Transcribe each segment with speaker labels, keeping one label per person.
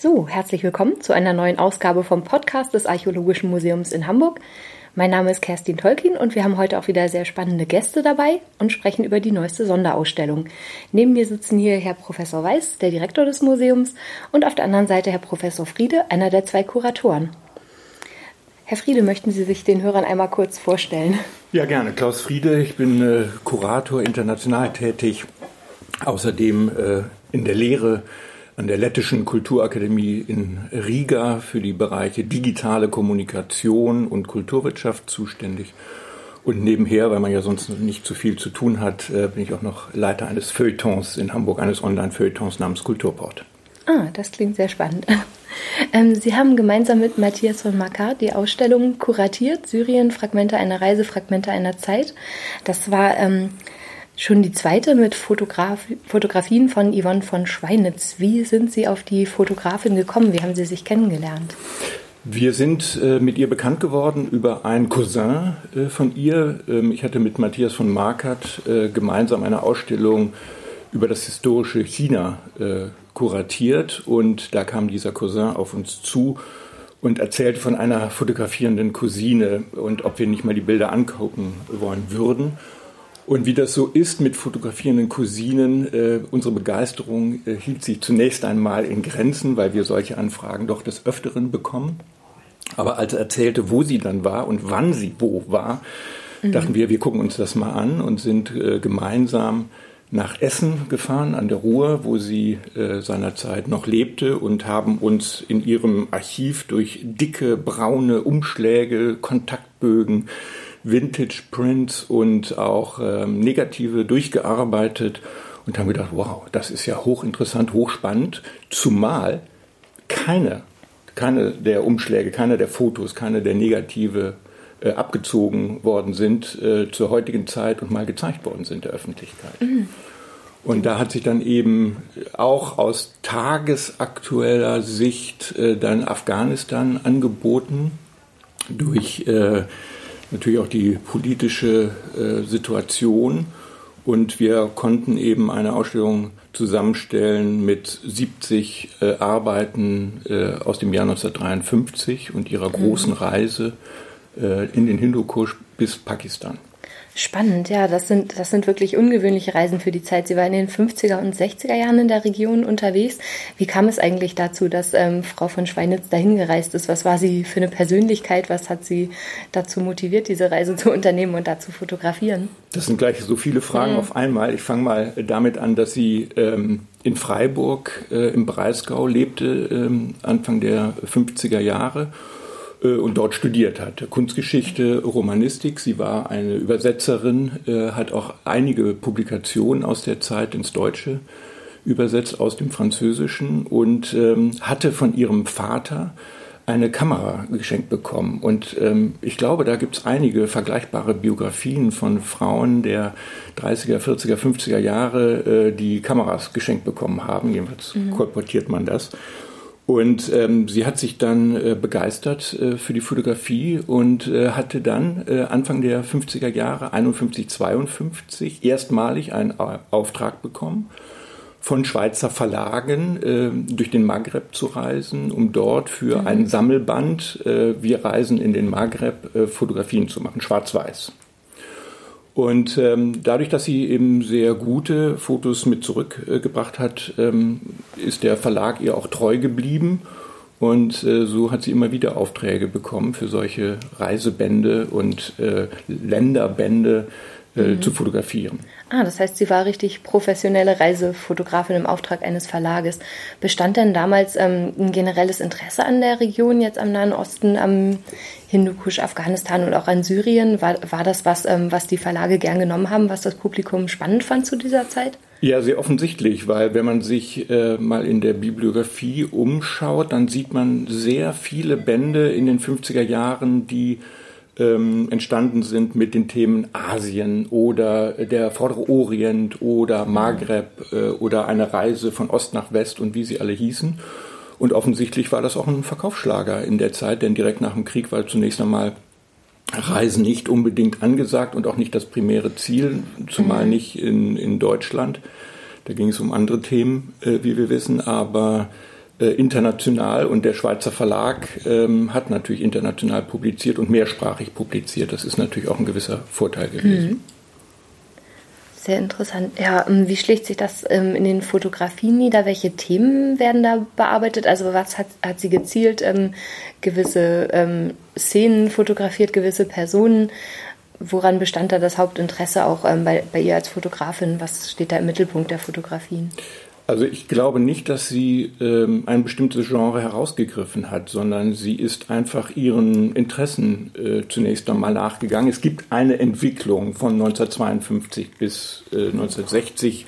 Speaker 1: So, herzlich willkommen zu einer neuen Ausgabe vom Podcast des Archäologischen Museums in Hamburg. Mein Name ist Kerstin Tolkien und wir haben heute auch wieder sehr spannende Gäste dabei und sprechen über die neueste Sonderausstellung. Neben mir sitzen hier Herr Professor Weiß, der Direktor des Museums, und auf der anderen Seite Herr Professor Friede, einer der zwei Kuratoren. Herr Friede, möchten Sie sich den Hörern einmal kurz vorstellen?
Speaker 2: Ja, gerne. Klaus Friede, ich bin äh, Kurator international tätig, außerdem äh, in der Lehre an der Lettischen Kulturakademie in Riga für die Bereiche digitale Kommunikation und Kulturwirtschaft zuständig. Und nebenher, weil man ja sonst nicht zu viel zu tun hat, äh, bin ich auch noch Leiter eines Feuilletons in Hamburg, eines Online-Feuilletons namens Kulturport.
Speaker 1: Ah, das klingt sehr spannend. Ähm, Sie haben gemeinsam mit Matthias von Makar die Ausstellung kuratiert, Syrien, Fragmente einer Reise, Fragmente einer Zeit. Das war ähm, Schon die zweite mit Fotograf Fotografien von Yvonne von Schweinitz. Wie sind Sie auf die Fotografin gekommen? Wie haben Sie sich kennengelernt?
Speaker 2: Wir sind äh, mit ihr bekannt geworden über einen Cousin äh, von ihr. Ähm, ich hatte mit Matthias von Markert äh, gemeinsam eine Ausstellung über das historische China äh, kuratiert und da kam dieser Cousin auf uns zu und erzählte von einer fotografierenden Cousine und ob wir nicht mal die Bilder angucken wollen würden. Und wie das so ist mit fotografierenden Cousinen, äh, unsere Begeisterung äh, hielt sich zunächst einmal in Grenzen, weil wir solche Anfragen doch des Öfteren bekommen. Aber als er erzählte, wo sie dann war und wann sie wo war, mhm. dachten wir, wir gucken uns das mal an und sind äh, gemeinsam nach Essen gefahren an der Ruhr, wo sie äh, seinerzeit noch lebte und haben uns in ihrem Archiv durch dicke braune Umschläge, Kontaktbögen, Vintage Prints und auch ähm, negative durchgearbeitet und haben gedacht, wow, das ist ja hochinteressant, hochspannend, zumal keine, keine der Umschläge, keine der Fotos, keine der Negative äh, abgezogen worden sind äh, zur heutigen Zeit und mal gezeigt worden sind der Öffentlichkeit. Mhm. Und da hat sich dann eben auch aus tagesaktueller Sicht äh, dann Afghanistan angeboten durch äh, natürlich auch die politische äh, Situation. Und wir konnten eben eine Ausstellung zusammenstellen mit 70 äh, Arbeiten äh, aus dem Jahr 1953 und ihrer großen mhm. Reise äh, in den Hindukusch bis Pakistan.
Speaker 1: Spannend, ja, das sind, das sind wirklich ungewöhnliche Reisen für die Zeit. Sie war in den 50er und 60er Jahren in der Region unterwegs. Wie kam es eigentlich dazu, dass ähm, Frau von Schweinitz dahin gereist ist? Was war sie für eine Persönlichkeit? Was hat sie dazu motiviert, diese Reise zu unternehmen und da zu fotografieren?
Speaker 2: Das sind gleich so viele Fragen mhm. auf einmal. Ich fange mal damit an, dass sie ähm, in Freiburg äh, im Breisgau lebte, ähm, Anfang der 50er Jahre und dort studiert hat. Kunstgeschichte, Romanistik. Sie war eine Übersetzerin, äh, hat auch einige Publikationen aus der Zeit ins Deutsche übersetzt aus dem Französischen und ähm, hatte von ihrem Vater eine Kamera geschenkt bekommen. Und ähm, ich glaube, da gibt es einige vergleichbare Biografien von Frauen der 30er, 40er, 50er Jahre, äh, die Kameras geschenkt bekommen haben. Jedenfalls mhm. kolportiert man das. Und ähm, sie hat sich dann äh, begeistert äh, für die Fotografie und äh, hatte dann äh, Anfang der 50er Jahre, 51, 52, erstmalig einen Auftrag bekommen von Schweizer Verlagen äh, durch den Maghreb zu reisen, um dort für mhm. ein Sammelband äh, Wir reisen in den Maghreb äh, Fotografien zu machen, schwarz-weiß. Und ähm, dadurch, dass sie eben sehr gute Fotos mit zurückgebracht hat, ähm, ist der Verlag ihr auch treu geblieben. Und äh, so hat sie immer wieder Aufträge bekommen für solche Reisebände und äh, Länderbände äh, mhm. zu fotografieren.
Speaker 1: Ah, das heißt, sie war richtig professionelle Reisefotografin im Auftrag eines Verlages. Bestand denn damals ähm, ein generelles Interesse an der Region, jetzt am Nahen Osten, am Hindukusch, Afghanistan und auch an Syrien? War, war das was, ähm, was die Verlage gern genommen haben, was das Publikum spannend fand zu dieser Zeit?
Speaker 2: Ja, sehr offensichtlich, weil wenn man sich äh, mal in der Bibliografie umschaut, dann sieht man sehr viele Bände in den 50er Jahren, die ähm, entstanden sind mit den Themen Asien oder der Vordere Orient oder Maghreb äh, oder eine Reise von Ost nach West und wie sie alle hießen. Und offensichtlich war das auch ein Verkaufsschlager in der Zeit, denn direkt nach dem Krieg war zunächst einmal Reisen nicht unbedingt angesagt und auch nicht das primäre Ziel, zumal mhm. nicht in, in Deutschland. Da ging es um andere Themen, äh, wie wir wissen, aber international und der Schweizer Verlag ähm, hat natürlich international publiziert und mehrsprachig publiziert. Das ist natürlich auch ein gewisser Vorteil gewesen. Mhm.
Speaker 1: Sehr interessant. Ja, ähm, wie schlägt sich das ähm, in den Fotografien nieder? Welche Themen werden da bearbeitet? Also was hat, hat sie gezielt ähm, gewisse ähm, Szenen fotografiert, gewisse Personen? Woran bestand da das Hauptinteresse auch ähm, bei, bei ihr als Fotografin? Was steht da im Mittelpunkt der Fotografien?
Speaker 2: Also ich glaube nicht, dass sie ähm, ein bestimmtes Genre herausgegriffen hat, sondern sie ist einfach ihren Interessen äh, zunächst einmal nachgegangen. Es gibt eine Entwicklung von 1952 bis äh, 1960,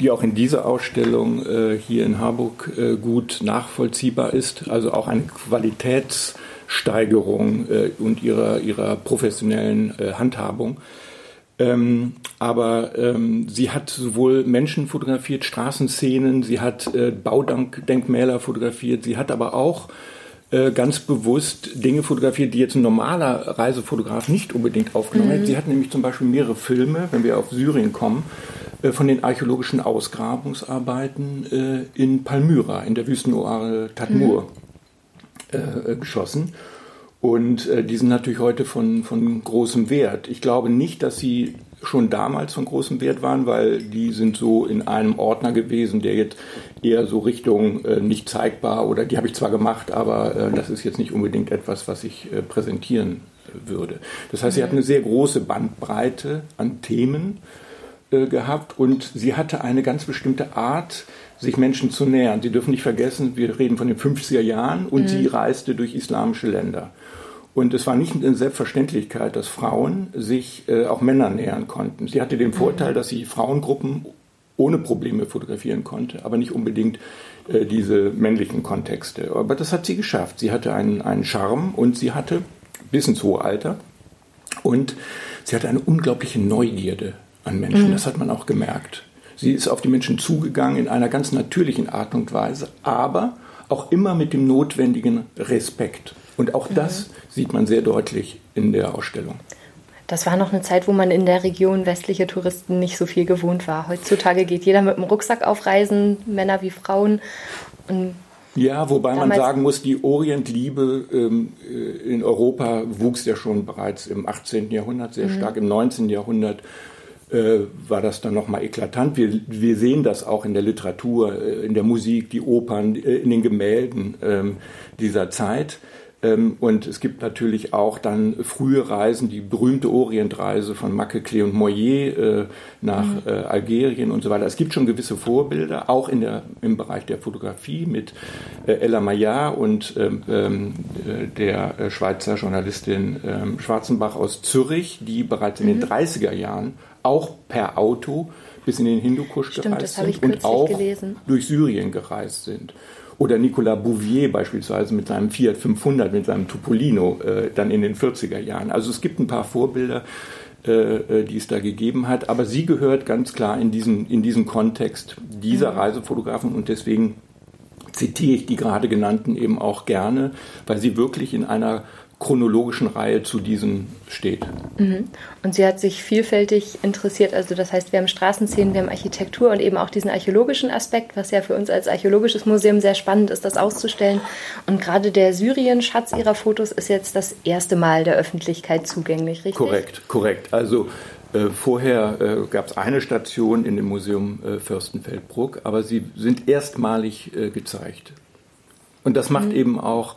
Speaker 2: die auch in dieser Ausstellung äh, hier in Harburg äh, gut nachvollziehbar ist. Also auch eine Qualitätssteigerung äh, und ihrer, ihrer professionellen äh, Handhabung. Ähm, aber ähm, sie hat sowohl Menschen fotografiert, Straßenszenen, sie hat äh, Baudenkmäler fotografiert, sie hat aber auch äh, ganz bewusst Dinge fotografiert, die jetzt ein normaler Reisefotograf nicht unbedingt aufgenommen mhm. hat. Sie hat nämlich zum Beispiel mehrere Filme, wenn wir auf Syrien kommen, äh, von den archäologischen Ausgrabungsarbeiten äh, in Palmyra, in der Wüstenoase Tadmur, mhm. Geschossen. Und äh, die sind natürlich heute von, von großem Wert. Ich glaube nicht, dass sie schon damals von großem Wert waren, weil die sind so in einem Ordner gewesen, der jetzt eher so Richtung äh, nicht zeigbar oder die habe ich zwar gemacht, aber äh, das ist jetzt nicht unbedingt etwas, was ich äh, präsentieren würde. Das heißt, sie hat eine sehr große Bandbreite an Themen äh, gehabt und sie hatte eine ganz bestimmte Art, sich Menschen zu nähern. Sie dürfen nicht vergessen, wir reden von den 50er Jahren und mhm. sie reiste durch islamische Länder. Und es war nicht eine Selbstverständlichkeit, dass Frauen sich äh, auch Männern nähern konnten. Sie hatte den mhm. Vorteil, dass sie Frauengruppen ohne Probleme fotografieren konnte, aber nicht unbedingt äh, diese männlichen Kontexte. Aber das hat sie geschafft. Sie hatte einen, einen Charme und sie hatte bis ins hohe Alter und sie hatte eine unglaubliche Neugierde an Menschen. Mhm. Das hat man auch gemerkt. Sie ist auf die Menschen zugegangen in einer ganz natürlichen Art und Weise, aber auch immer mit dem notwendigen Respekt. Und auch das mhm. sieht man sehr deutlich in der Ausstellung.
Speaker 1: Das war noch eine Zeit, wo man in der Region westliche Touristen nicht so viel gewohnt war. Heutzutage geht jeder mit dem Rucksack auf Reisen, Männer wie Frauen.
Speaker 2: Und ja, wobei man sagen muss, die Orientliebe ähm, äh, in Europa wuchs ja schon bereits im 18. Jahrhundert sehr mhm. stark, im 19. Jahrhundert äh, war das dann nochmal eklatant. Wir, wir sehen das auch in der Literatur, äh, in der Musik, die Opern, äh, in den Gemälden ähm, dieser Zeit. Ähm, und es gibt natürlich auch dann frühe Reisen, die berühmte Orientreise von Macquecle und Moyer äh, nach mhm. äh, Algerien und so weiter. Es gibt schon gewisse Vorbilder, auch in der, im Bereich der Fotografie mit äh, Ella Maillard und ähm, ähm äh, der Schweizer Journalistin Schwarzenbach aus Zürich, die bereits in den 30er mhm. Jahren auch per Auto bis in den Hindukusch Stimmt, gereist sind und auch gelesen. durch Syrien gereist sind. Oder Nicolas Bouvier beispielsweise mit seinem Fiat 500, mit seinem Tupolino, äh, dann in den 40er Jahren. Also es gibt ein paar Vorbilder, äh, äh, die es da gegeben hat. Aber sie gehört ganz klar in diesen, in diesen Kontext dieser mhm. Reisefotografen und deswegen zitiere ich die gerade genannten eben auch gerne, weil sie wirklich in einer chronologischen Reihe zu diesen steht.
Speaker 1: Mhm. Und sie hat sich vielfältig interessiert. Also das heißt, wir haben Straßenszenen, wir haben Architektur und eben auch diesen archäologischen Aspekt, was ja für uns als archäologisches Museum sehr spannend ist, das auszustellen. Und gerade der Syrien-Schatz ihrer Fotos ist jetzt das erste Mal der Öffentlichkeit zugänglich, richtig?
Speaker 2: Korrekt, korrekt. Also äh, vorher äh, gab es eine Station in dem Museum äh, Fürstenfeldbruck, aber sie sind erstmalig äh, gezeigt. Und das macht mhm. eben auch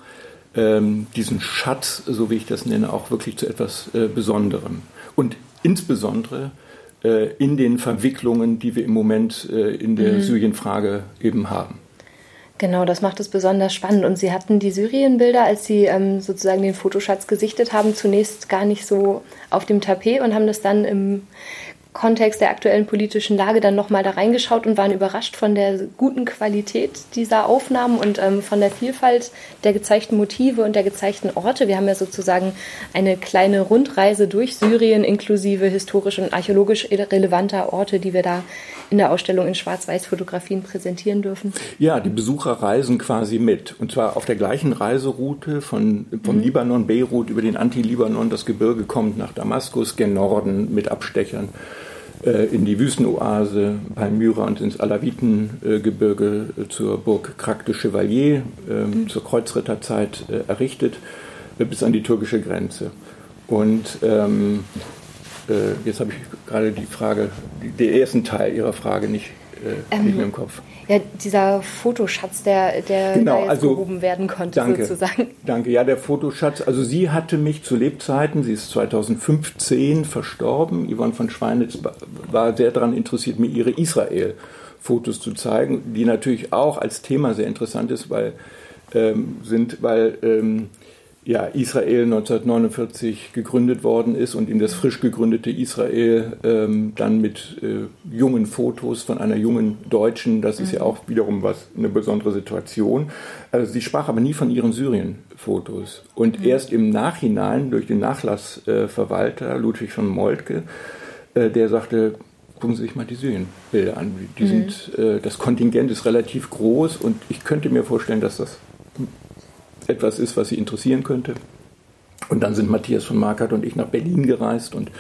Speaker 2: ähm, diesen Schatz, so wie ich das nenne, auch wirklich zu etwas äh, Besonderem. Und insbesondere äh, in den Verwicklungen, die wir im Moment äh, in der mhm. Syrienfrage eben haben.
Speaker 1: Genau, das macht es besonders spannend. Und Sie hatten die Syrienbilder, als Sie ähm, sozusagen den Fotoschatz gesichtet haben, zunächst gar nicht so auf dem Tapet und haben das dann im Kontext der aktuellen politischen Lage dann nochmal da reingeschaut und waren überrascht von der guten Qualität dieser Aufnahmen und ähm, von der Vielfalt der gezeigten Motive und der gezeigten Orte. Wir haben ja sozusagen eine kleine Rundreise durch Syrien inklusive historisch und archäologisch relevanter Orte, die wir da in der Ausstellung in Schwarz-Weiß-Fotografien präsentieren dürfen.
Speaker 2: Ja, die Besucher reisen quasi mit. Und zwar auf der gleichen Reiseroute von, vom mhm. Libanon, Beirut über den Anti-Libanon, das Gebirge kommt nach Damaskus, gen Norden mit Abstechern in die Wüstenoase Palmyra und ins Alawitengebirge äh, zur Burg Krak de Chevalier ähm, mhm. zur Kreuzritterzeit äh, errichtet, bis an die türkische Grenze. Und ähm, jetzt habe ich gerade die Frage, den ersten Teil Ihrer Frage nicht, ähm, nicht mehr im Kopf.
Speaker 1: Ja, dieser Fotoschatz, der, der
Speaker 2: genau, also,
Speaker 1: gehoben werden konnte,
Speaker 2: danke,
Speaker 1: sozusagen.
Speaker 2: Danke, ja, der Fotoschatz. Also sie hatte mich zu Lebzeiten, sie ist 2015 verstorben. Yvonne von Schweinitz war sehr daran interessiert, mir ihre Israel-Fotos zu zeigen, die natürlich auch als Thema sehr interessant ist, weil ähm, sind, weil ähm, ja, Israel 1949 gegründet worden ist und in das frisch gegründete Israel ähm, dann mit äh, jungen Fotos von einer jungen Deutschen, das ist ja mhm. auch wiederum was eine besondere Situation. Also sie sprach aber nie von ihren Syrien-Fotos. Und mhm. erst im Nachhinein durch den Nachlassverwalter äh, Ludwig von Moltke, äh, der sagte, gucken Sie sich mal die Syrien-Bilder an. Die mhm. sind, äh, das Kontingent ist relativ groß und ich könnte mir vorstellen, dass das etwas ist, was Sie interessieren könnte. Und dann sind Matthias von Markert und ich nach Berlin gereist und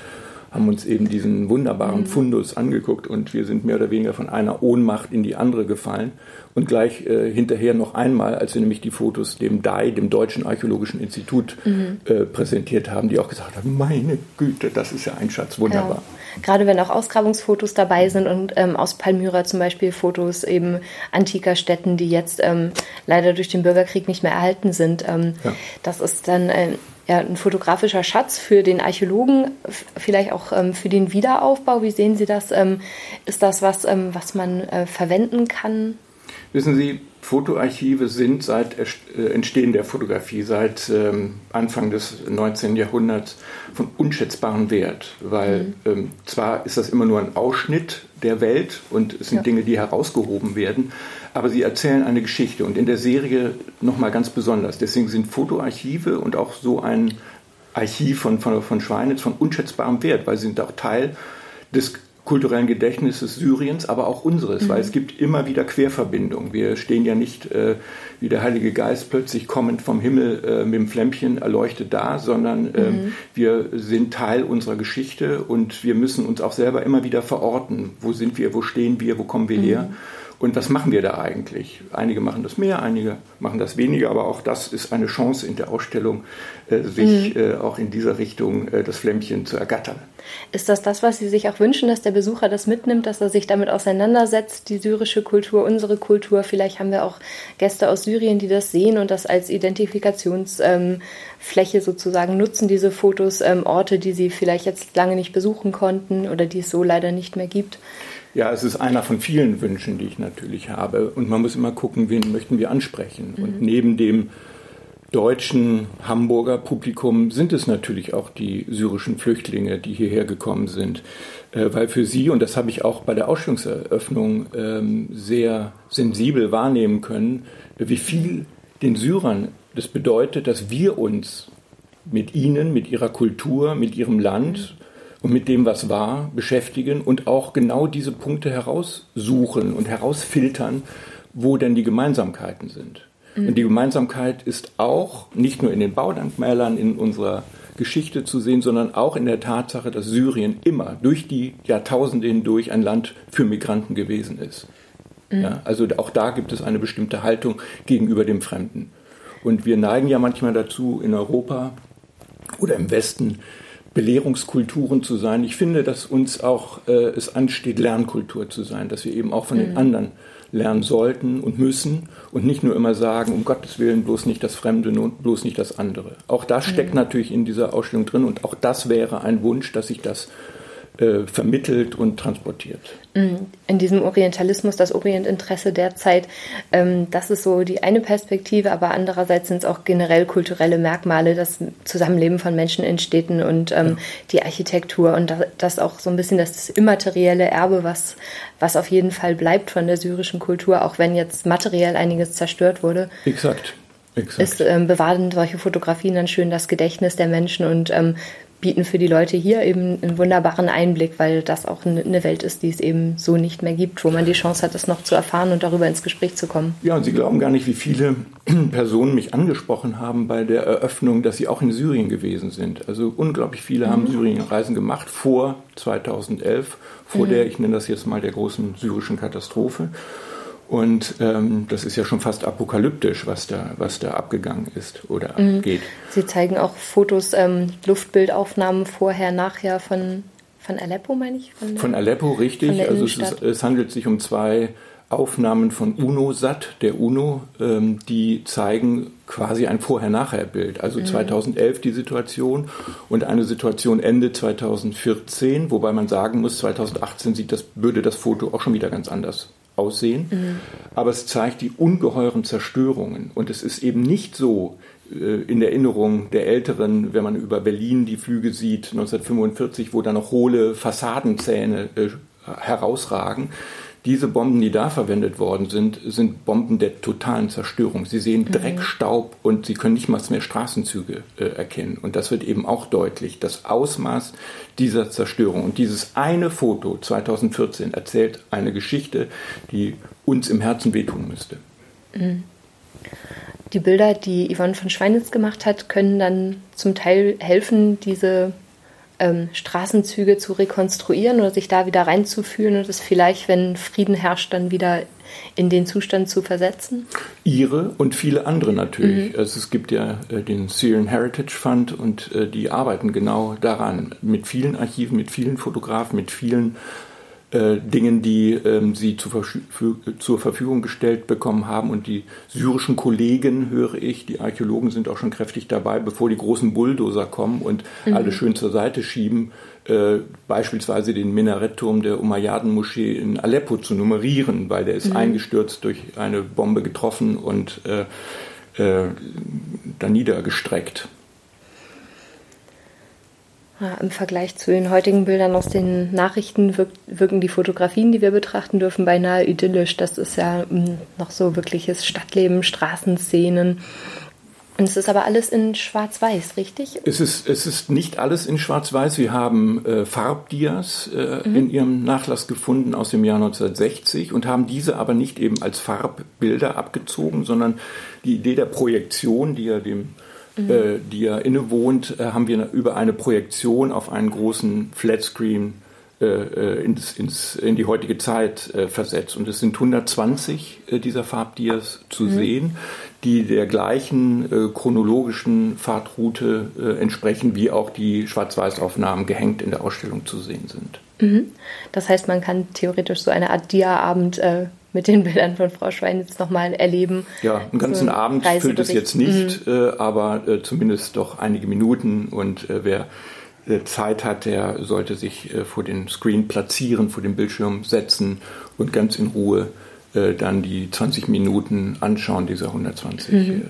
Speaker 2: haben uns eben diesen wunderbaren mhm. Fundus angeguckt und wir sind mehr oder weniger von einer Ohnmacht in die andere gefallen und gleich äh, hinterher noch einmal, als wir nämlich die Fotos dem DAI, dem Deutschen Archäologischen Institut, mhm. äh, präsentiert haben, die auch gesagt haben, meine Güte, das ist ja ein Schatz, wunderbar.
Speaker 1: Ja. Gerade wenn auch Ausgrabungsfotos dabei sind und ähm, aus Palmyra zum Beispiel Fotos eben antiker Städten, die jetzt ähm, leider durch den Bürgerkrieg nicht mehr erhalten sind. Ähm, ja. Das ist dann äh, ja, ein fotografischer Schatz für den Archäologen, vielleicht auch ähm, für den Wiederaufbau. Wie sehen Sie das? Ähm, ist das was, ähm, was man äh, verwenden kann?
Speaker 2: Wissen Sie, Fotoarchive sind seit äh, Entstehen der Fotografie, seit ähm, Anfang des 19. Jahrhunderts von unschätzbarem Wert, weil mhm. ähm, zwar ist das immer nur ein Ausschnitt der Welt und es sind ja. Dinge, die herausgehoben werden, aber sie erzählen eine Geschichte und in der Serie nochmal ganz besonders. Deswegen sind Fotoarchive und auch so ein Archiv von, von, von Schweinitz von unschätzbarem Wert, weil sie sind auch Teil des kulturellen Gedächtnisses Syriens, aber auch unseres, mhm. weil es gibt immer wieder Querverbindungen. Wir stehen ja nicht äh, wie der Heilige Geist plötzlich kommend vom Himmel äh, mit dem Flämmchen erleuchtet da, sondern äh, mhm. wir sind Teil unserer Geschichte und wir müssen uns auch selber immer wieder verorten. Wo sind wir, wo stehen wir, wo kommen wir mhm. her? Und was machen wir da eigentlich? Einige machen das mehr, einige machen das weniger, aber auch das ist eine Chance in der Ausstellung, äh, sich mhm. äh, auch in dieser Richtung äh, das Flämmchen zu ergattern.
Speaker 1: Ist das das, was Sie sich auch wünschen, dass der Besucher das mitnimmt, dass er sich damit auseinandersetzt, die syrische Kultur, unsere Kultur? Vielleicht haben wir auch Gäste aus Syrien, die das sehen und das als Identifikationsfläche ähm, sozusagen nutzen, diese Fotos, ähm, Orte, die sie vielleicht jetzt lange nicht besuchen konnten oder die es so leider nicht mehr gibt.
Speaker 2: Ja, es ist einer von vielen Wünschen, die ich natürlich habe. Und man muss immer gucken, wen möchten wir ansprechen. Mhm. Und neben dem deutschen Hamburger Publikum sind es natürlich auch die syrischen Flüchtlinge, die hierher gekommen sind. Äh, weil für sie, und das habe ich auch bei der Ausstellungseröffnung ähm, sehr sensibel wahrnehmen können, wie viel den Syrern das bedeutet, dass wir uns mit ihnen, mit ihrer Kultur, mit ihrem Land und mit dem, was war, beschäftigen und auch genau diese Punkte heraussuchen und herausfiltern, wo denn die Gemeinsamkeiten sind. Mhm. Und die Gemeinsamkeit ist auch nicht nur in den Baudenkmälern in unserer Geschichte zu sehen, sondern auch in der Tatsache, dass Syrien immer durch die Jahrtausende hindurch ein Land für Migranten gewesen ist. Mhm. Ja, also auch da gibt es eine bestimmte Haltung gegenüber dem Fremden. Und wir neigen ja manchmal dazu, in Europa oder im Westen Belehrungskulturen zu sein. Ich finde, dass uns auch äh, es ansteht, Lernkultur zu sein, dass wir eben auch von mhm. den anderen lernen sollten und müssen und nicht nur immer sagen, um Gottes Willen bloß nicht das Fremde, bloß nicht das andere. Auch das steckt mhm. natürlich in dieser Ausstellung drin und auch das wäre ein Wunsch, dass ich das äh, vermittelt und transportiert.
Speaker 1: Mm, in diesem Orientalismus, das Orientinteresse derzeit, ähm, das ist so die eine Perspektive, aber andererseits sind es auch generell kulturelle Merkmale, das Zusammenleben von Menschen in Städten und ähm, ja. die Architektur und das auch so ein bisschen das immaterielle Erbe, was, was auf jeden Fall bleibt von der syrischen Kultur, auch wenn jetzt materiell einiges zerstört wurde.
Speaker 2: Exakt.
Speaker 1: Exakt. Es ähm, bewahren solche Fotografien dann schön das Gedächtnis der Menschen und ähm, bieten für die Leute hier eben einen wunderbaren Einblick, weil das auch eine Welt ist, die es eben so nicht mehr gibt, wo man die Chance hat, es noch zu erfahren und darüber ins Gespräch zu kommen.
Speaker 2: Ja, und Sie glauben gar nicht, wie viele Personen mich angesprochen haben bei der Eröffnung, dass sie auch in Syrien gewesen sind. Also unglaublich viele mhm. haben Syrienreisen gemacht vor 2011, vor mhm. der, ich nenne das jetzt mal, der großen syrischen Katastrophe. Und ähm, das ist ja schon fast apokalyptisch, was da, was da abgegangen ist oder mhm. geht.
Speaker 1: Sie zeigen auch Fotos, ähm, Luftbildaufnahmen vorher, nachher von, von Aleppo, meine ich?
Speaker 2: Von, von Aleppo, richtig. Von also es, ist, es, handelt sich um zwei Aufnahmen von UNO-SAT, der UNO, ähm, die zeigen quasi ein Vorher-Nachher-Bild. Also mhm. 2011 die Situation und eine Situation Ende 2014, wobei man sagen muss, 2018 sieht das, würde das Foto auch schon wieder ganz anders aussehen. Mhm. Aber es zeigt die ungeheuren Zerstörungen. Und es ist eben nicht so äh, in der Erinnerung der Älteren, wenn man über Berlin die Flüge sieht, 1945, wo da noch hohle Fassadenzähne äh, herausragen, diese Bomben, die da verwendet worden sind, sind Bomben der totalen Zerstörung. Sie sehen mhm. Dreck, Staub und sie können nicht mal mehr Straßenzüge äh, erkennen. Und das wird eben auch deutlich, das Ausmaß dieser Zerstörung. Und dieses eine Foto 2014 erzählt eine Geschichte, die uns im Herzen wehtun müsste. Mhm.
Speaker 1: Die Bilder, die Yvonne von Schweinitz gemacht hat, können dann zum Teil helfen, diese ähm, Straßenzüge zu rekonstruieren oder sich da wieder reinzufühlen und es vielleicht, wenn Frieden herrscht, dann wieder in den Zustand zu versetzen?
Speaker 2: Ihre und viele andere natürlich. Mhm. Also es gibt ja äh, den Syrian Heritage Fund und äh, die arbeiten genau daran. Mit vielen Archiven, mit vielen Fotografen, mit vielen äh, Dingen, die ähm, sie zu zur Verfügung gestellt bekommen haben. Und die syrischen Kollegen, höre ich, die Archäologen sind auch schon kräftig dabei, bevor die großen Bulldozer kommen und mhm. alles schön zur Seite schieben, äh, beispielsweise den Minarettturm der Umayyaden-Moschee in Aleppo zu nummerieren, weil der ist mhm. eingestürzt durch eine Bombe getroffen und äh, äh, da niedergestreckt.
Speaker 1: Ja, Im Vergleich zu den heutigen Bildern aus den Nachrichten wirkt, wirken die Fotografien, die wir betrachten dürfen, beinahe idyllisch. Das ist ja hm, noch so wirkliches Stadtleben, Straßenszenen. Und es ist aber alles in Schwarz-Weiß, richtig?
Speaker 2: Es ist, es ist nicht alles in Schwarz-Weiß. Wir haben äh, Farbdias äh, mhm. in ihrem Nachlass gefunden aus dem Jahr 1960 und haben diese aber nicht eben als Farbbilder abgezogen, sondern die Idee der Projektion, die ja dem mhm. äh, die ja innewohnt, äh, haben wir über eine Projektion auf einen großen Flatscreen äh, äh ins, ins, in die heutige Zeit äh, versetzt. Und es sind 120 äh, dieser Farbdias zu mhm. sehen, die der gleichen äh, chronologischen Fahrtroute äh, entsprechen, wie auch die Schwarz-Weiß-Aufnahmen gehängt in der Ausstellung zu sehen sind.
Speaker 1: Mhm. Das heißt, man kann theoretisch so eine Art Dia-Abend mit den Bildern von Frau Schweinitz nochmal erleben.
Speaker 2: Ja, einen ganzen so Abend füllt es jetzt nicht, mhm. äh, aber äh, zumindest doch einige Minuten. Und äh, wer äh, Zeit hat, der sollte sich äh, vor den Screen platzieren, vor den Bildschirm setzen und ganz in Ruhe äh, dann die 20 Minuten anschauen dieser 120 mhm.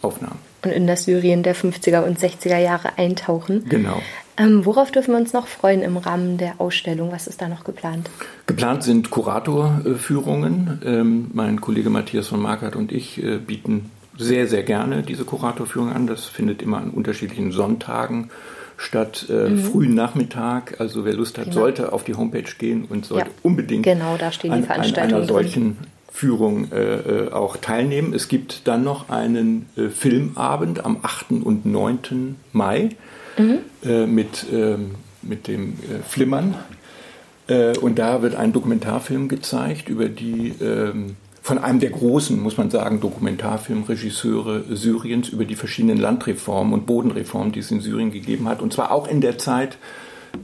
Speaker 2: Aufnahmen.
Speaker 1: Und in das Syrien der 50er und 60er Jahre eintauchen.
Speaker 2: Genau.
Speaker 1: Ähm, worauf dürfen wir uns noch freuen im Rahmen der Ausstellung? Was ist da noch geplant?
Speaker 2: Geplant sind Kuratorführungen. Ähm, mein Kollege Matthias von Markert und ich äh, bieten sehr, sehr gerne diese Kuratorführung an. Das findet immer an unterschiedlichen Sonntagen statt, äh, mhm. frühen Nachmittag. Also wer Lust hat, genau. sollte auf die Homepage gehen und sollte ja, unbedingt
Speaker 1: genau, da stehen die an, an einer
Speaker 2: solchen Führung äh, äh, auch teilnehmen. Es gibt dann noch einen äh, Filmabend am 8. und 9. Mai mhm. äh, mit, ähm, mit dem äh, Flimmern. Äh, und da wird ein Dokumentarfilm gezeigt über die, ähm, von einem der großen, muss man sagen, Dokumentarfilmregisseure Syriens über die verschiedenen Landreformen und Bodenreformen, die es in Syrien gegeben hat. Und zwar auch in der Zeit,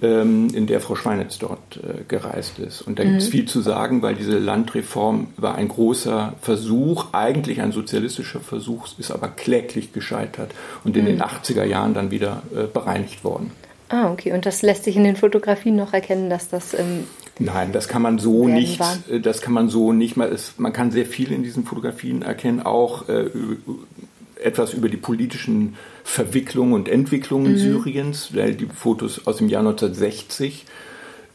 Speaker 2: ähm, in der Frau Schweinitz dort äh, gereist ist. Und da mhm. gibt es viel zu sagen, weil diese Landreform war ein großer Versuch, eigentlich ein sozialistischer Versuch, ist aber kläglich gescheitert und in mhm. den 80er Jahren dann wieder äh, bereinigt worden.
Speaker 1: Ah, okay. Und das lässt sich in den Fotografien noch erkennen, dass das. Ähm,
Speaker 2: Nein, das kann man so nicht. War. Äh, das kann man so nicht mal. Man kann sehr viel in diesen Fotografien erkennen, auch äh, etwas über die politischen Verwicklungen und Entwicklungen mhm. Syriens, weil die Fotos aus dem Jahr 1960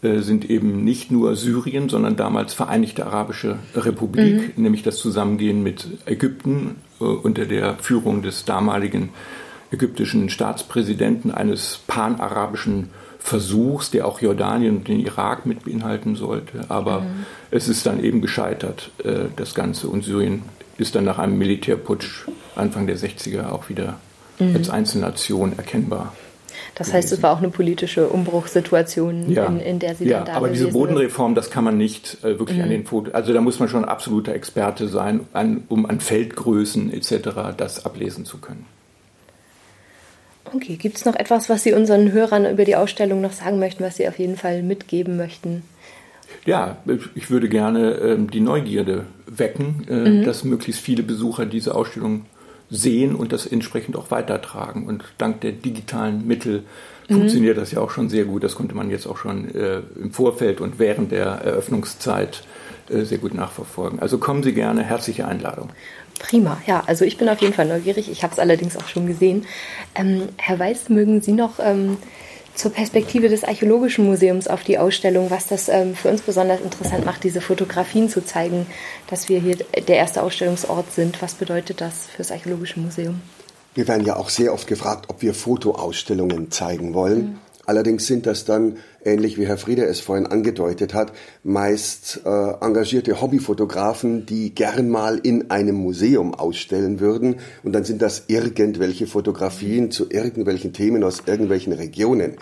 Speaker 2: äh, sind eben nicht nur Syrien, sondern damals Vereinigte Arabische Republik, mhm. nämlich das Zusammengehen mit Ägypten äh, unter der Führung des damaligen ägyptischen Staatspräsidenten eines panarabischen Versuchs, der auch Jordanien und den Irak mit beinhalten sollte. Aber mhm. es ist dann eben gescheitert, äh, das Ganze. Und Syrien ist dann nach einem Militärputsch Anfang der 60er auch wieder mhm. als Einzelnation erkennbar.
Speaker 1: Das gewesen. heißt, es war auch eine politische Umbruchssituation,
Speaker 2: ja.
Speaker 1: in, in, der Sie
Speaker 2: ja,
Speaker 1: dann da
Speaker 2: aber diese Bodenreform, das kann man nicht äh, wirklich mhm. an den Fotos, also da muss man schon absoluter Experte sein, an, um an Feldgrößen etc. das ablesen zu können.
Speaker 1: Okay, gibt es noch etwas, was Sie unseren Hörern über die Ausstellung noch sagen möchten, was Sie auf jeden Fall mitgeben möchten?
Speaker 2: Ja, ich würde gerne ähm, die Neugierde wecken, äh, mhm. dass möglichst viele Besucher diese Ausstellung sehen und das entsprechend auch weitertragen. Und dank der digitalen Mittel mhm. funktioniert das ja auch schon sehr gut. Das konnte man jetzt auch schon äh, im Vorfeld und während der Eröffnungszeit äh, sehr gut nachverfolgen. Also kommen Sie gerne, herzliche Einladung.
Speaker 1: Prima, ja, also ich bin auf jeden Fall neugierig. Ich habe es allerdings auch schon gesehen. Ähm, Herr Weiß, mögen Sie noch ähm, zur Perspektive des Archäologischen Museums auf die Ausstellung, was das ähm, für uns besonders interessant macht, diese Fotografien zu zeigen, dass wir hier der erste Ausstellungsort sind. Was bedeutet das für das Archäologische Museum?
Speaker 3: Wir werden ja auch sehr oft gefragt, ob wir Fotoausstellungen zeigen wollen. Mhm. Allerdings sind das dann, ähnlich wie Herr Friede es vorhin angedeutet hat, meist äh, engagierte Hobbyfotografen, die gern mal in einem Museum ausstellen würden. Und dann sind das irgendwelche Fotografien zu irgendwelchen Themen aus irgendwelchen Regionen.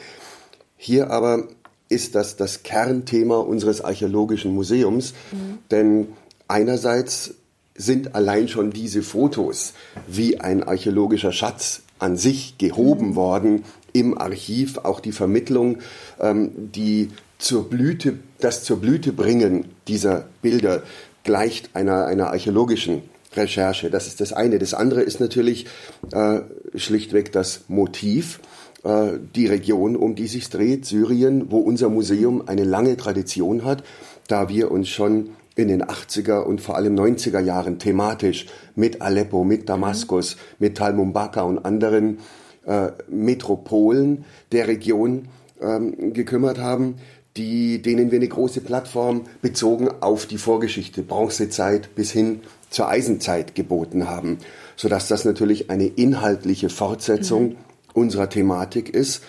Speaker 3: Hier aber ist das das Kernthema unseres archäologischen Museums, mhm. denn einerseits sind allein schon diese Fotos wie ein archäologischer Schatz an sich gehoben worden im Archiv, auch die Vermittlung, ähm, die zur Blüte, das zur Blüte bringen dieser Bilder gleicht einer, einer archäologischen Recherche. Das ist das eine. Das andere ist natürlich äh, schlichtweg das Motiv, äh, die Region, um die sich dreht, Syrien, wo unser Museum eine lange Tradition hat, da wir uns schon in den 80er und vor allem 90er Jahren thematisch mit Aleppo, mit Damaskus, mit Tal Mumbaka und anderen äh, Metropolen der Region ähm, gekümmert haben, die, denen wir eine große Plattform bezogen auf die Vorgeschichte, Bronzezeit bis hin zur Eisenzeit geboten haben, sodass das natürlich eine inhaltliche Fortsetzung mhm. unserer Thematik ist.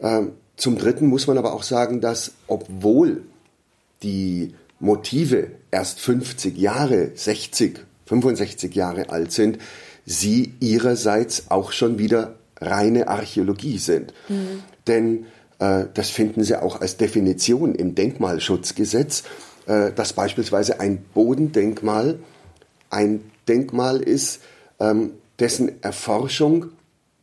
Speaker 3: Ähm, zum Dritten muss man aber auch sagen, dass obwohl die Motive erst 50 Jahre, 60, 65 Jahre alt sind, sie ihrerseits auch schon wieder reine Archäologie sind. Mhm. Denn äh, das finden Sie auch als Definition im Denkmalschutzgesetz, äh, dass beispielsweise ein Bodendenkmal ein Denkmal ist, ähm, dessen Erforschung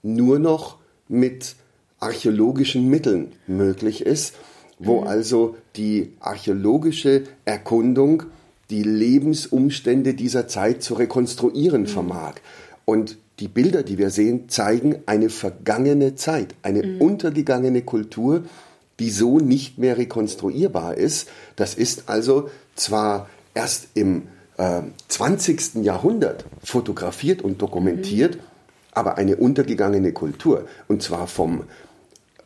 Speaker 3: nur noch mit archäologischen Mitteln möglich ist, wo mhm. also die archäologische Erkundung die Lebensumstände dieser Zeit zu rekonstruieren mhm. vermag. Und die Bilder, die wir sehen, zeigen eine vergangene Zeit, eine mhm. untergegangene Kultur, die so nicht mehr rekonstruierbar ist. Das ist also zwar erst im äh, 20. Jahrhundert fotografiert und dokumentiert, mhm. aber eine untergegangene Kultur. Und zwar vom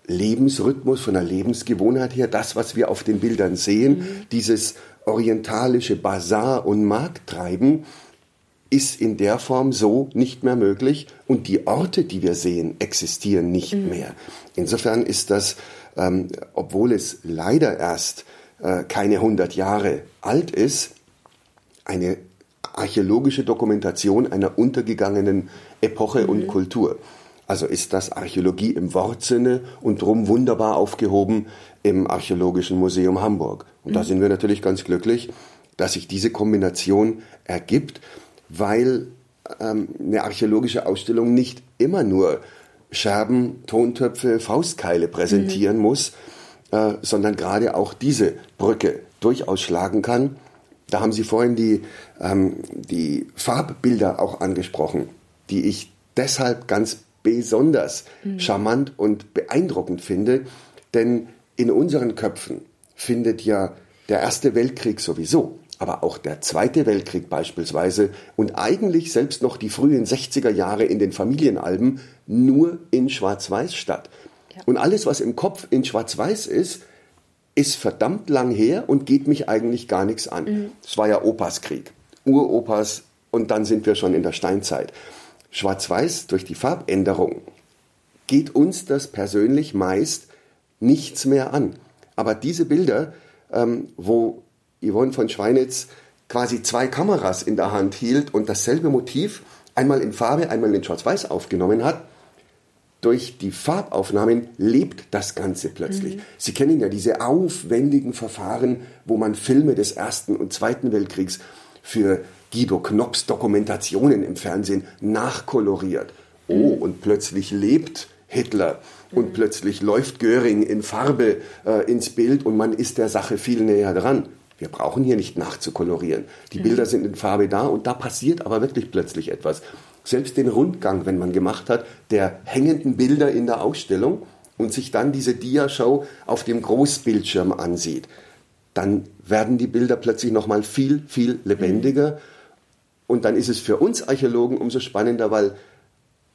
Speaker 3: Lebensrhythmus, von der Lebensgewohnheit her, das, was wir auf den Bildern sehen, mhm. dieses orientalische Bazar- und Markttreiben, ist in der Form so nicht mehr möglich und die Orte, die wir sehen, existieren nicht mhm. mehr. Insofern ist das, ähm, obwohl es leider erst äh, keine 100 Jahre alt ist, eine archäologische Dokumentation einer untergegangenen Epoche mhm. und Kultur. Also ist das Archäologie im Wortsinne und drum wunderbar aufgehoben im Archäologischen Museum Hamburg. Und mhm. da sind wir natürlich ganz glücklich, dass sich diese Kombination ergibt weil ähm, eine archäologische Ausstellung nicht immer nur Scherben, Tontöpfe, Faustkeile präsentieren mhm. muss, äh, sondern gerade auch diese Brücke durchaus schlagen kann. Da haben Sie vorhin die, ähm, die Farbbilder auch angesprochen, die ich deshalb ganz besonders mhm. charmant und beeindruckend finde, denn in unseren Köpfen findet ja der Erste Weltkrieg sowieso aber auch der Zweite Weltkrieg beispielsweise und eigentlich selbst noch die frühen 60er Jahre in den Familienalben nur in Schwarz-Weiß statt. Ja. Und alles, was im Kopf in Schwarz-Weiß ist, ist verdammt lang her und geht mich eigentlich gar nichts an. Es mhm. war ja Opas Krieg, Uropas und dann sind wir schon in der Steinzeit. Schwarz-Weiß durch die Farbänderung geht uns das persönlich meist nichts mehr an. Aber diese Bilder, ähm, wo Yvonne von Schweinitz quasi zwei Kameras in der Hand hielt und dasselbe Motiv einmal in Farbe, einmal in Schwarz-Weiß aufgenommen hat, durch die Farbaufnahmen lebt das Ganze plötzlich. Mhm. Sie kennen ja diese aufwendigen Verfahren, wo man Filme des Ersten und Zweiten Weltkriegs für Guido Knops Dokumentationen im Fernsehen nachkoloriert. Oh, mhm. und plötzlich lebt Hitler und mhm. plötzlich läuft Göring in Farbe äh, ins Bild und man ist der Sache viel näher dran. Wir brauchen hier nicht nachzukolorieren. Die mhm. Bilder sind in Farbe da und da passiert aber wirklich plötzlich etwas selbst den Rundgang, wenn man gemacht hat, der hängenden Bilder in der Ausstellung und sich dann diese Diashow auf dem Großbildschirm ansieht, dann werden die Bilder plötzlich nochmal viel, viel lebendiger. Und dann ist es für uns Archäologen umso spannender, weil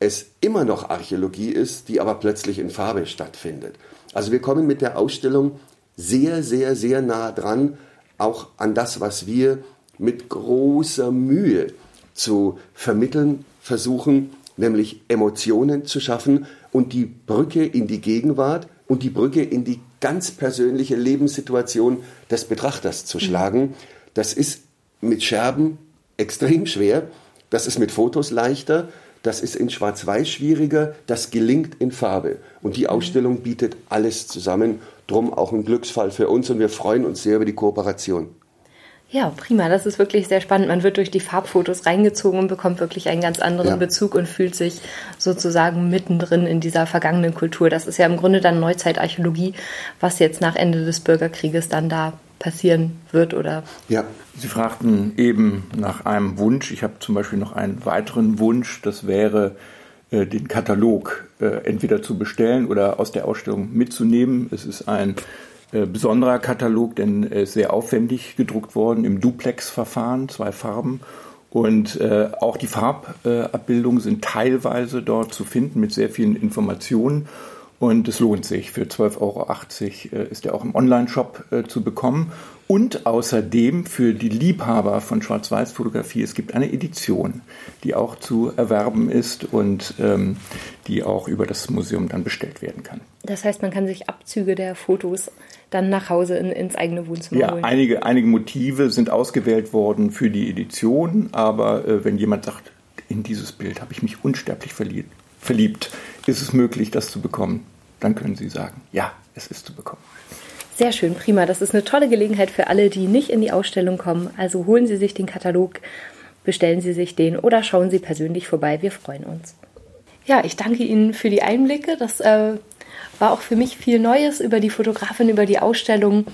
Speaker 3: es immer noch Archäologie ist, die aber plötzlich in Farbe stattfindet. Also wir kommen mit der Ausstellung sehr, sehr, sehr nah dran, auch an das, was wir mit großer Mühe zu vermitteln versuchen, nämlich Emotionen zu schaffen und die Brücke in die Gegenwart und die Brücke in die ganz persönliche Lebenssituation des Betrachters zu schlagen. Das ist mit Scherben extrem schwer, das ist mit Fotos leichter, das ist in Schwarz-Weiß schwieriger, das gelingt in Farbe. Und die Ausstellung bietet alles zusammen, drum auch ein Glücksfall für uns und wir freuen uns sehr über die Kooperation.
Speaker 1: Ja, prima. Das ist wirklich sehr spannend. Man wird durch die Farbfotos reingezogen und bekommt wirklich einen ganz anderen ja. Bezug und fühlt sich sozusagen mittendrin in dieser vergangenen Kultur. Das ist ja im Grunde dann Neuzeitarchäologie, was jetzt nach Ende des Bürgerkrieges dann da passieren wird oder.
Speaker 2: Ja. Sie fragten eben nach einem Wunsch. Ich habe zum Beispiel noch einen weiteren Wunsch. Das wäre, äh, den Katalog äh, entweder zu bestellen oder aus der Ausstellung mitzunehmen. Es ist ein äh, besonderer Katalog, denn er ist sehr aufwendig gedruckt worden im Duplex-Verfahren, zwei Farben. Und äh, auch die Farbabbildungen sind teilweise dort zu finden mit sehr vielen Informationen. Und es lohnt sich. Für 12,80 Euro äh, ist er auch im Online-Shop äh, zu bekommen. Und außerdem für die Liebhaber von Schwarz-Weiß-Fotografie, es gibt eine Edition, die auch zu erwerben ist und ähm, die auch über das Museum dann bestellt werden kann.
Speaker 1: Das heißt, man kann sich Abzüge der Fotos dann nach Hause in, ins eigene Wohnzimmer
Speaker 2: ja, holen. Einige, einige Motive sind ausgewählt worden für die Edition, aber äh, wenn jemand sagt, in dieses Bild habe ich mich unsterblich verliebt, verliebt, ist es möglich, das zu bekommen, dann können Sie sagen, ja, es ist zu bekommen.
Speaker 1: Sehr schön, prima. Das ist eine tolle Gelegenheit für alle, die nicht in die Ausstellung kommen. Also holen Sie sich den Katalog, bestellen Sie sich den oder schauen Sie persönlich vorbei. Wir freuen uns. Ja, ich danke Ihnen für die Einblicke. Das äh, war auch für mich viel Neues über die Fotografin, über die Ausstellung.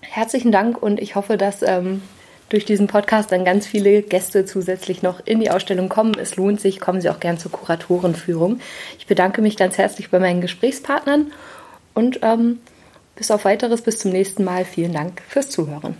Speaker 1: Herzlichen Dank und ich hoffe, dass ähm, durch diesen Podcast dann ganz viele Gäste zusätzlich noch in die Ausstellung kommen. Es lohnt sich, kommen Sie auch gern zur Kuratorenführung. Ich bedanke mich ganz herzlich bei meinen Gesprächspartnern und ähm, bis auf weiteres, bis zum nächsten Mal. Vielen Dank fürs Zuhören.